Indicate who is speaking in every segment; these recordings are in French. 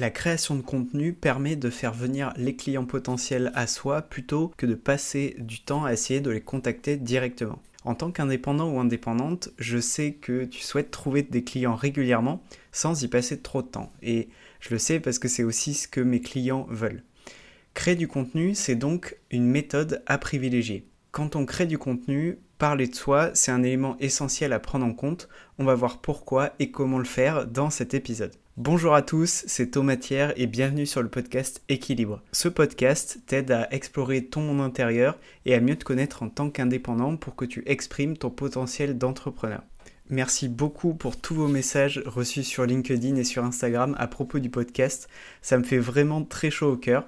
Speaker 1: La création de contenu permet de faire venir les clients potentiels à soi plutôt que de passer du temps à essayer de les contacter directement. En tant qu'indépendant ou indépendante, je sais que tu souhaites trouver des clients régulièrement sans y passer trop de temps. Et je le sais parce que c'est aussi ce que mes clients veulent. Créer du contenu, c'est donc une méthode à privilégier. Quand on crée du contenu, parler de soi, c'est un élément essentiel à prendre en compte. On va voir pourquoi et comment le faire dans cet épisode. Bonjour à tous, c'est Thomas Thiers et bienvenue sur le podcast Équilibre. Ce podcast t'aide à explorer ton monde intérieur et à mieux te connaître en tant qu'indépendant pour que tu exprimes ton potentiel d'entrepreneur. Merci beaucoup pour tous vos messages reçus sur LinkedIn et sur Instagram à propos du podcast. Ça me fait vraiment très chaud au cœur.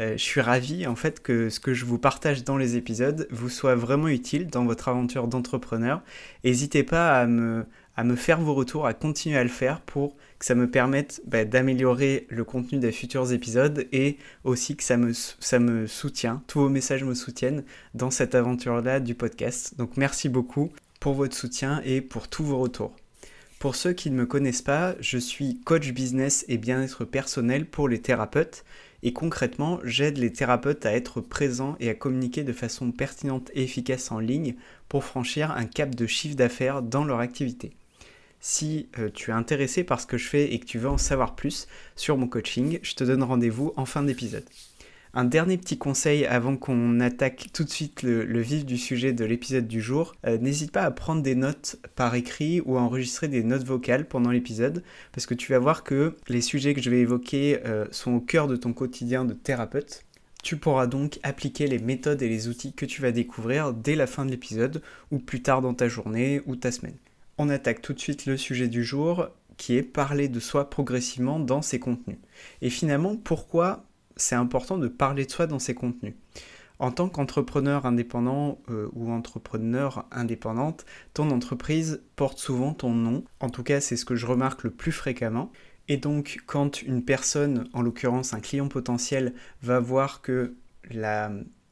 Speaker 1: Euh, je suis ravi en fait que ce que je vous partage dans les épisodes vous soit vraiment utile dans votre aventure d'entrepreneur. N'hésitez pas à me, à me faire vos retours, à continuer à le faire pour que ça me permette bah, d'améliorer le contenu des futurs épisodes et aussi que ça me, ça me soutient, tous vos messages me soutiennent dans cette aventure-là du podcast. Donc merci beaucoup pour votre soutien et pour tous vos retours. Pour ceux qui ne me connaissent pas, je suis coach business et bien-être personnel pour les thérapeutes. Et concrètement, j'aide les thérapeutes à être présents et à communiquer de façon pertinente et efficace en ligne pour franchir un cap de chiffre d'affaires dans leur activité. Si euh, tu es intéressé par ce que je fais et que tu veux en savoir plus sur mon coaching, je te donne rendez-vous en fin d'épisode. Un dernier petit conseil avant qu'on attaque tout de suite le, vif du sujet de l'épisode du jour. Euh, n'hésite pas à prendre des notes par écrit ou à enregistrer des notes vocales pendant l'épisode parce que tu vas voir que les sujets que je vais évoquer euh, sont au cœur de ton quotidien de thérapeute. Tu pourras donc appliquer les méthodes et les outils que tu vas découvrir dès la fin de l'épisode ou plus tard dans ta journée ou ta semaine. On attaque tout de suite le sujet du jour qui est parler de soi progressivement dans ses contenus. Et finalement, pourquoi c'est important de parler de soi dans ses contenus? En tant qu'entrepreneur indépendant euh, ou entrepreneur indépendante, ton entreprise porte souvent ton nom. En tout cas, c'est ce que je remarque le plus fréquemment. Et donc, quand une personne, en l'occurrence un client potentiel, va voir que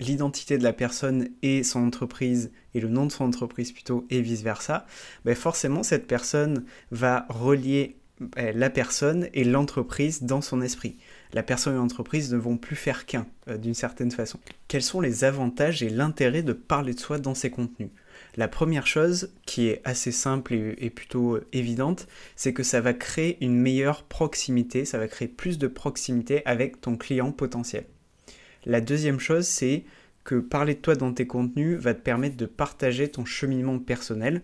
Speaker 1: l'identité de la personne et son entreprise et le nom de son entreprise plutôt et vice versa, ben forcément cette personne va relier ben, la personne et l'entreprise dans son esprit la personne et l'entreprise ne vont plus faire qu'un, euh, d'une certaine façon. Quels sont les avantages et l'intérêt de parler de soi dans ces contenus? La première chose, qui est assez simple et, plutôt euh, évidente, c'est que ça va créer une meilleure proximité, ça va créer plus de proximité avec ton client potentiel. La deuxième chose, c'est que parler de toi dans tes contenus va te permettre de partager ton cheminement personnel,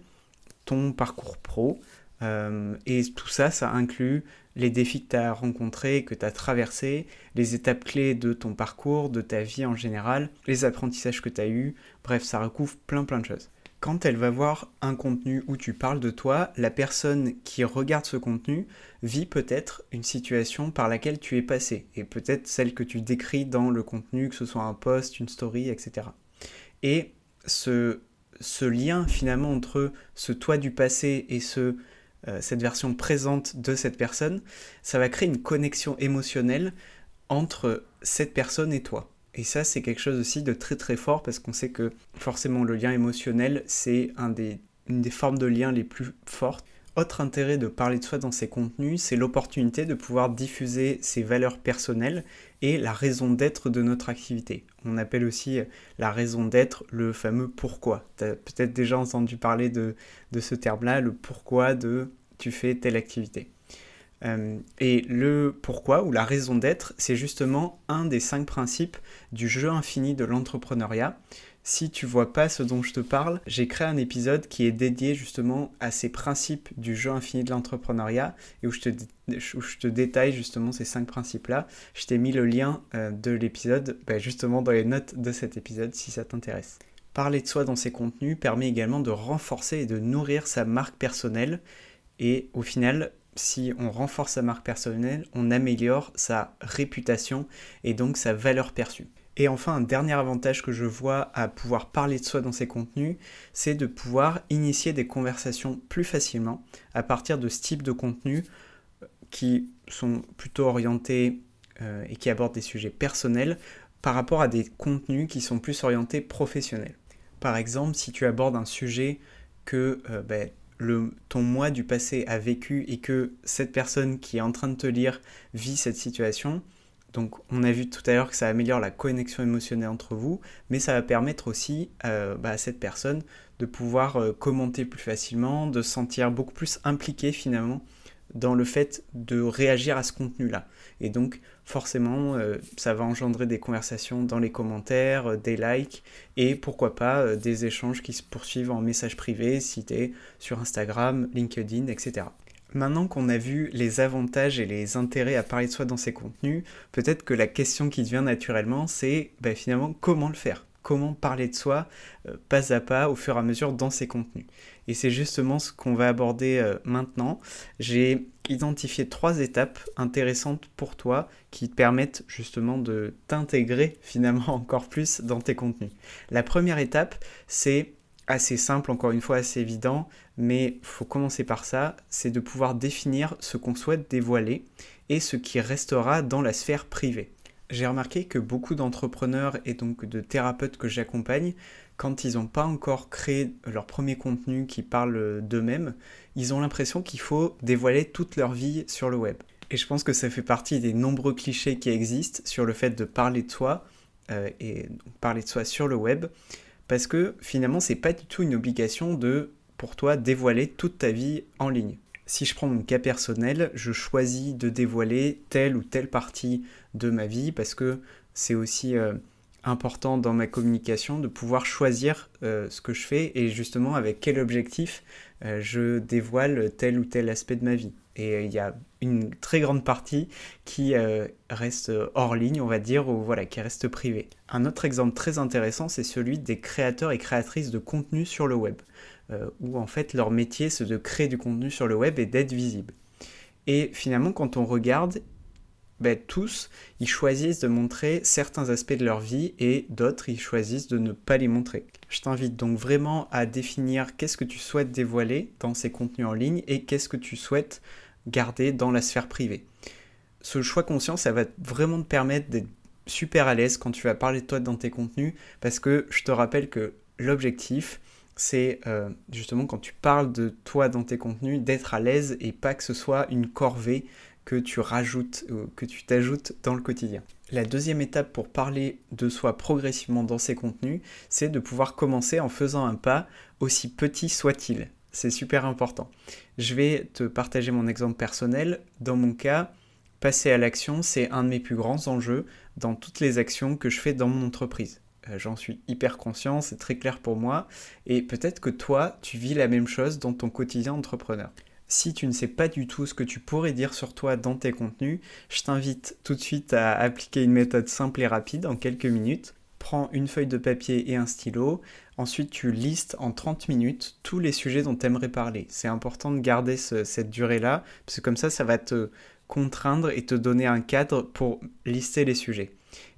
Speaker 1: ton parcours pro, euh, et tout ça, ça inclut les défis que tu as rencontrés, que tu as traversés, les étapes clés de ton parcours, de ta vie en général, les apprentissages que tu as eus, bref, ça recouvre plein plein de choses. Quand elle va voir un contenu où tu parles de toi, la personne qui regarde ce contenu vit peut-être une situation par laquelle tu es passé, et peut-être celle que tu décris dans le contenu, que ce soit un post, une story, etc. Et ce, lien finalement entre ce toi du passé et euh, cette version présente de cette personne, ça va créer une connexion émotionnelle entre cette personne et toi. Et ça, c'est quelque chose aussi de très très fort parce qu'on sait que forcément le lien émotionnel, c'est un une des formes de lien les plus fortes. Autre intérêt de parler de soi dans ses contenus, c'est l'opportunité de pouvoir diffuser ses valeurs personnelles et la raison d'être de notre activité. On appelle aussi la raison d'être le fameux pourquoi. Tu as peut-être déjà entendu parler de, de ce terme-là, le pourquoi de tu fais telle activité. Euh, et le pourquoi ou la raison d'être, c'est justement un des cinq principes du jeu infini de l'entrepreneuriat. Si tu vois pas ce dont je te parle, j'ai créé un épisode qui est dédié justement à ces principes du jeu infini de l'entrepreneuriat et où je, te, détaille justement ces cinq principes-là. Je t'ai mis le lien euh, de l'épisode bah, justement dans les notes de cet épisode si ça t'intéresse. Parler de soi dans ses contenus permet également de renforcer et de nourrir sa marque personnelle et au final, si on renforce sa marque personnelle, on améliore sa réputation et donc sa valeur perçue. Et enfin, un dernier avantage que je vois à pouvoir parler de soi dans ses contenus, c'est de pouvoir initier des conversations plus facilement à partir de ce type de contenus euh, qui sont plutôt orientés euh, et qui abordent des sujets personnels par rapport à des contenus qui sont plus orientés professionnels. Par exemple, si tu abordes un sujet que euh, ben, le, ton moi du passé a vécu et que cette personne qui est en train de te lire vit cette situation, donc on a vu tout à l'heure que ça améliore la connexion émotionnelle entre vous, mais ça va permettre aussi euh, bah, à cette personne de pouvoir euh, commenter plus facilement, de se sentir beaucoup plus impliqué finalement dans le fait de réagir à ce contenu-là. Et donc forcément, euh, ça va engendrer des conversations dans les commentaires, des likes, et pourquoi pas des échanges qui se poursuivent en message privé si es sur Instagram, LinkedIn, etc. Maintenant qu'on a vu les avantages et les intérêts à parler de soi dans ces contenus, peut-être que la question qui vient naturellement, c'est bah, finalement comment le faire? Comment parler de soi euh, pas à pas au fur et à mesure dans ces contenus Et c'est justement ce qu'on va aborder euh, maintenant. J'ai identifié trois étapes intéressantes pour toi qui te permettent justement de t'intégrer finalement encore plus dans tes contenus. La première étape, c'est assez simple, encore une fois assez évident, mais il faut commencer par ça, c'est de pouvoir définir ce qu'on souhaite dévoiler et ce qui restera dans la sphère privée. J'ai remarqué que beaucoup d'entrepreneurs et donc de thérapeutes que j'accompagne, quand ils n'ont pas encore créé leur premier contenu qui parle d'eux-mêmes, ils ont l'impression qu'il faut dévoiler toute leur vie sur le web. Et je pense que ça fait partie des nombreux clichés qui existent sur le fait de parler de soi euh, et parler de soi sur le web parce que finalement c'est pas du tout une obligation de pour toi dévoiler toute ta vie en ligne. Si je prends mon cas personnel, je choisis de dévoiler telle ou telle partie de ma vie parce que c'est aussi euh, important dans ma communication de pouvoir choisir euh, ce que je fais et justement avec quel objectif euh, je dévoile tel ou tel aspect de ma vie. Et il y a une très grande partie qui reste hors ligne, on va dire, ou voilà, qui reste privée. Un autre exemple très intéressant, c'est celui des créateurs et créatrices de contenu sur le web, où en fait leur métier c'est de créer du contenu sur le web et d'être visible. Et finalement, quand on regarde, ben, tous, ils choisissent de montrer certains aspects de leur vie et d'autres, ils choisissent de ne pas les montrer. Je t'invite donc vraiment à définir qu'est-ce que tu souhaites dévoiler dans ces contenus en ligne et qu'est-ce que tu souhaites garder dans la sphère privée. Ce choix conscient, ça va vraiment te permettre d'être super à l'aise quand tu vas parler de toi dans tes contenus parce que je te rappelle que l'objectif, c'est euh, justement quand tu parles de toi dans tes contenus, d'être à l'aise et pas que ce soit une corvée que tu rajoutes, que tu t'ajoutes dans le quotidien. La deuxième étape pour parler de soi progressivement dans ces contenus, c'est de pouvoir commencer en faisant un pas aussi petit soit-il. C'est super important. Je vais te partager mon exemple personnel. Dans mon cas, passer à l'action, c'est un de mes plus grands enjeux dans toutes les actions que je fais dans mon entreprise. Euh, j'en suis hyper conscient, c'est très clair pour moi. Et peut-être que toi, tu vis la même chose dans ton quotidien entrepreneur. Si tu ne sais pas du tout ce que tu pourrais dire sur toi dans tes contenus, je t'invite tout de suite à appliquer une méthode simple et rapide en quelques minutes. Prends une feuille de papier et un stylo. Ensuite, tu listes en 30 minutes tous les sujets dont tu aimerais parler. C'est important de garder cette durée-là, parce que comme ça, ça va te contraindre et te donner un cadre pour lister les sujets.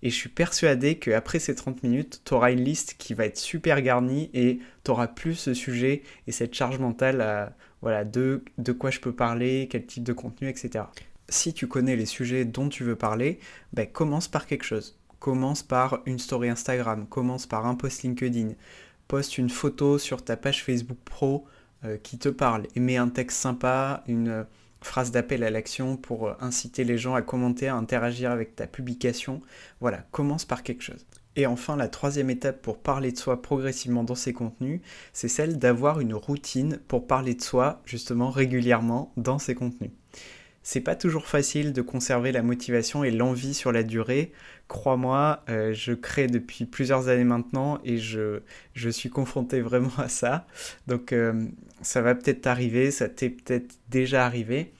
Speaker 1: Et je suis persuadé qu'après ces 30 minutes, tu auras une liste qui va être super garnie et tu auras plus ce sujet et cette charge mentale voilà, de, de quoi je peux parler, quel type de contenu, etc. Si tu connais les sujets dont tu veux parler, ben, commence par quelque chose. Commence par une story Instagram, commence par un post LinkedIn, poste une photo sur ta page Facebook Pro euh, qui te parle et mets un texte sympa, une phrase d'appel à l'action pour euh, inciter les gens à commenter, à interagir avec ta publication. Voilà, commence par quelque chose. Et enfin, la troisième étape pour parler de soi progressivement dans ses contenus, c'est celle d'avoir une routine pour parler de soi justement régulièrement dans ses contenus. C'est pas toujours facile de conserver la motivation et l'envie sur la durée. Crois-moi, euh, je crée depuis plusieurs années maintenant et je, je suis confronté vraiment à ça. Donc euh, ça va peut-être arriver, ça t'est peut-être déjà arrivé.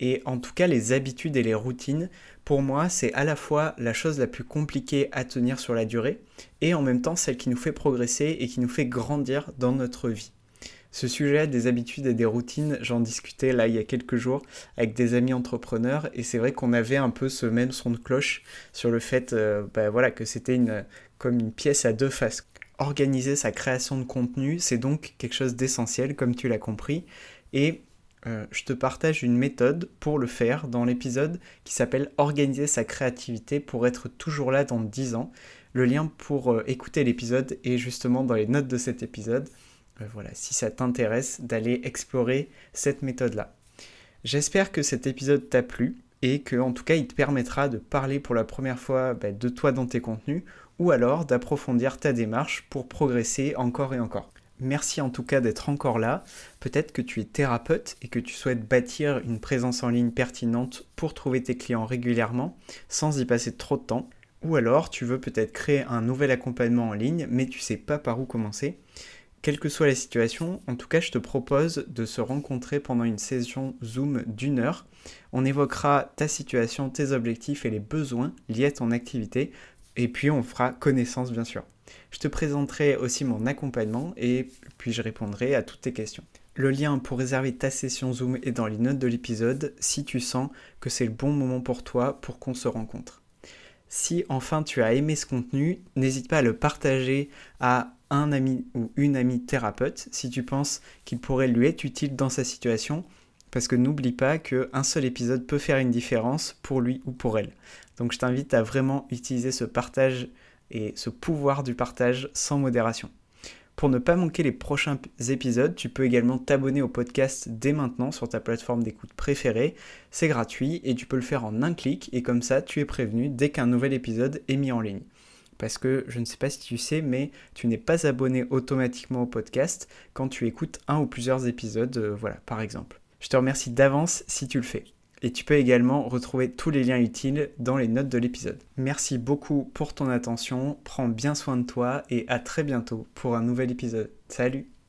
Speaker 1: Et en tout cas, les habitudes et les routines, pour moi, c'est à la fois la chose la plus compliquée à tenir sur la durée et en même temps celle qui nous fait progresser et qui nous fait grandir dans notre vie. Ce sujet des habitudes et des routines, j'en discutais là il y a quelques jours avec des amis entrepreneurs et c'est vrai qu'on avait un peu ce même son de cloche sur le fait euh, bah, voilà, que c'était une, comme une pièce à deux faces. Organiser sa création de contenu, c'est donc quelque chose d'essentiel comme tu l'as compris et euh, je te partage une méthode pour le faire dans l'épisode qui s'appelle Organiser sa créativité pour être toujours là dans 10 ans. Le lien pour euh, écouter l'épisode est justement dans les notes de cet épisode. Voilà, si ça t'intéresse d'aller explorer cette méthode-là. J'espère que cet épisode t'a plu et que en tout cas il te permettra de parler pour la première fois bah, de toi dans tes contenus ou alors d'approfondir ta démarche pour progresser encore et encore. Merci en tout cas d'être encore là. Peut-être que tu es thérapeute et que tu souhaites bâtir une présence en ligne pertinente pour trouver tes clients régulièrement sans y passer trop de temps. Ou alors tu veux peut-être créer un nouvel accompagnement en ligne mais tu sais pas par où commencer. Quelle que soit la situation, en tout cas je te propose de se rencontrer pendant une session Zoom d'une heure. On évoquera ta situation, tes objectifs et les besoins liés à ton activité et puis on fera connaissance bien sûr. Je te présenterai aussi mon accompagnement et puis je répondrai à toutes tes questions. Le lien pour réserver ta session Zoom est dans les notes de l'épisode si tu sens que c'est le bon moment pour toi pour qu'on se rencontre. Si enfin tu as aimé ce contenu, n'hésite pas à le partager à un ami ou une amie thérapeute si tu penses qu'il pourrait lui être utile dans sa situation parce que n'oublie pas qu'un seul épisode peut faire une différence pour lui ou pour elle. Donc je t'invite à vraiment utiliser ce partage et ce pouvoir du partage sans modération. Pour ne pas manquer les prochains épisodes, tu peux également t'abonner au podcast dès maintenant sur ta plateforme d'écoute préférée. C'est gratuit et tu peux le faire en un clic et comme ça tu es prévenu dès qu'un nouvel épisode est mis en ligne. Parce que je ne sais pas si tu sais, mais tu n'es pas abonné automatiquement au podcast quand tu écoutes un ou plusieurs épisodes, euh, voilà, par exemple. Je te remercie d'avance si tu le fais. Et tu peux également retrouver tous les liens utiles dans les notes de l'épisode. Merci beaucoup pour ton attention, prends bien soin de toi et à très bientôt pour un nouvel épisode. Salut